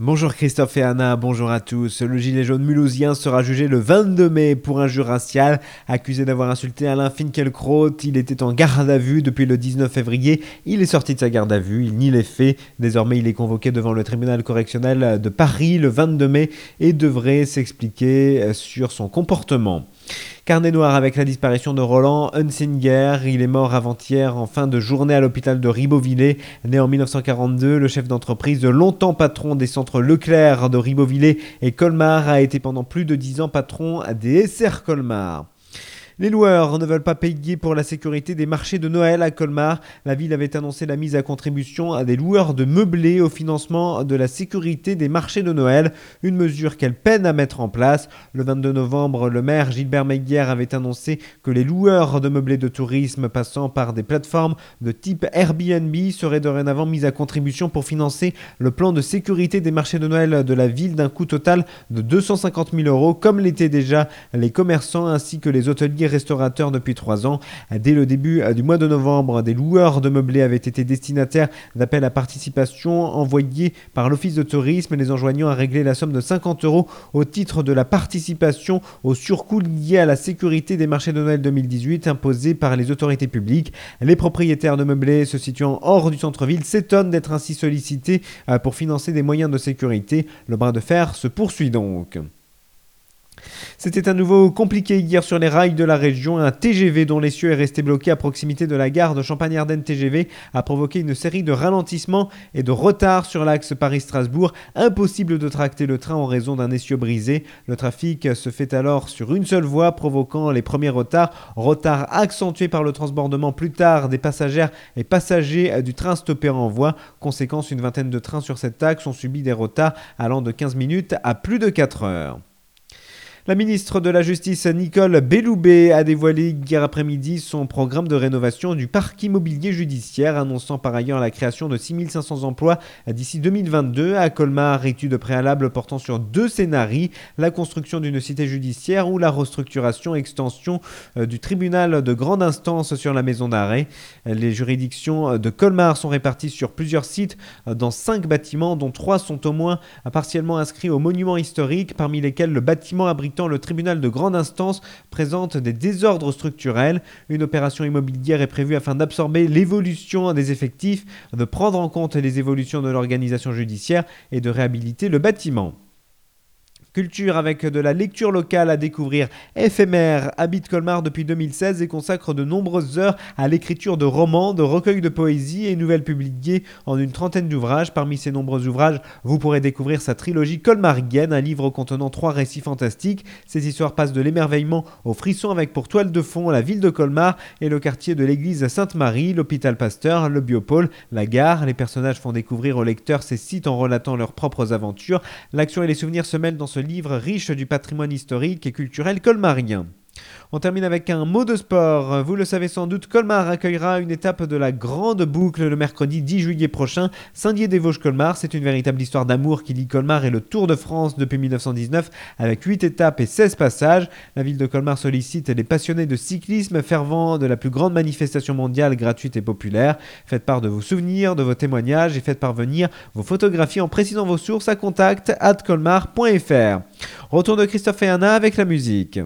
Bonjour Christophe et Anna, bonjour à tous. Le gilet jaune mulhousien sera jugé le 22 mai pour injure raciale. Accusé d'avoir insulté Alain Finkielkraut, il était en garde à vue depuis le 19 février. Il est sorti de sa garde à vue, il nie les faits. Désormais, il est convoqué devant le tribunal correctionnel de Paris le 22 mai et devrait s'expliquer sur son comportement. Carnet noir avec la disparition de Roland Hunsinger. Il est mort avant-hier en fin de journée à l'hôpital de Ribeauvillé. Né en 1942, le chef d'entreprise, longtemps patron des centres Leclerc de Ribeauvillé et Colmar, a été pendant plus de dix ans patron des SR Colmar. Les loueurs ne veulent pas payer pour la sécurité des marchés de Noël à Colmar. La ville avait annoncé la mise à contribution à des loueurs de meublés au financement de la sécurité des marchés de Noël, une mesure qu'elle peine à mettre en place. Le 22 novembre, le maire Gilbert Meguier avait annoncé que les loueurs de meublés de tourisme passant par des plateformes de type Airbnb seraient dorénavant mis à contribution pour financer le plan de sécurité des marchés de Noël de la ville d'un coût total de 250 000 euros, comme l'étaient déjà les commerçants ainsi que les hôteliers restaurateur depuis trois ans. Dès le début du mois de novembre, des loueurs de meublés avaient été destinataires d'appels à participation envoyés par l'Office de tourisme, les enjoignant à régler la somme de 50 euros au titre de la participation au surcoût lié à la sécurité des marchés de Noël 2018 imposés par les autorités publiques. Les propriétaires de meublés se situant hors du centre-ville s'étonnent d'être ainsi sollicités euh, pour financer des moyens de sécurité. Le bras de fer se poursuit donc. C'était à nouveau compliqué hier sur les rails de la région. Un TGV dont l'essieu est resté bloqué à proximité de la gare de Champagne-Ardenne TGV a provoqué une série de ralentissements et de retards sur l'axe Paris-Strasbourg. Impossible de tracter le train en raison d'un essieu brisé. Le trafic se fait alors sur une seule voie, provoquant les premiers retards. Retards accentués par le transbordement plus tard des passagères et passagers du train stoppé en voie. Conséquence, une vingtaine de trains sur cette axe ont subi des retards allant de 15 minutes à plus de 4 heures. La ministre de la Justice Nicole Belloubet a dévoilé hier après-midi son programme de rénovation du parc immobilier judiciaire, annonçant par ailleurs la création de 6500 emplois d'ici 2022 à Colmar, étude préalable portant sur deux scénarios, la construction d'une cité judiciaire ou la restructuration extension euh, du tribunal de grande instance sur la maison d'arrêt. Les juridictions de Colmar sont réparties sur plusieurs sites dans cinq bâtiments dont trois sont au moins partiellement inscrits au monument historique, parmi lesquels le bâtiment abrite le tribunal de grande instance présente des désordres structurels. Une opération immobilière est prévue afin d'absorber l'évolution des effectifs, de prendre en compte les évolutions de l'organisation judiciaire et de réhabiliter le bâtiment. Culture avec de la lecture locale à découvrir. Éphémère habite Colmar depuis 2016 et consacre de nombreuses heures à l'écriture de romans, de recueils de poésie et nouvelles publiées en une trentaine d'ouvrages. Parmi ces nombreux ouvrages, vous pourrez découvrir sa trilogie colmarienne, un livre contenant trois récits fantastiques. Ces histoires passent de l'émerveillement au frisson avec pour toile de fond la ville de Colmar et le quartier de l'église Sainte-Marie, l'hôpital Pasteur, le biopôle, la gare. Les personnages font découvrir aux lecteurs ces sites en relatant leurs propres aventures. L'action et les souvenirs se mêlent dans livre riche du patrimoine historique et culturel colmarien. On termine avec un mot de sport. Vous le savez sans doute, Colmar accueillera une étape de la grande boucle le mercredi 10 juillet prochain. Saint-Dié-des-Vosges-Colmar, c'est une véritable histoire d'amour qui lie Colmar et le Tour de France depuis 1919 avec 8 étapes et 16 passages. La ville de Colmar sollicite les passionnés de cyclisme fervents de la plus grande manifestation mondiale gratuite et populaire. Faites part de vos souvenirs, de vos témoignages et faites parvenir vos photographies en précisant vos sources à contact at colmar.fr. Retour de Christophe et Anna avec la musique.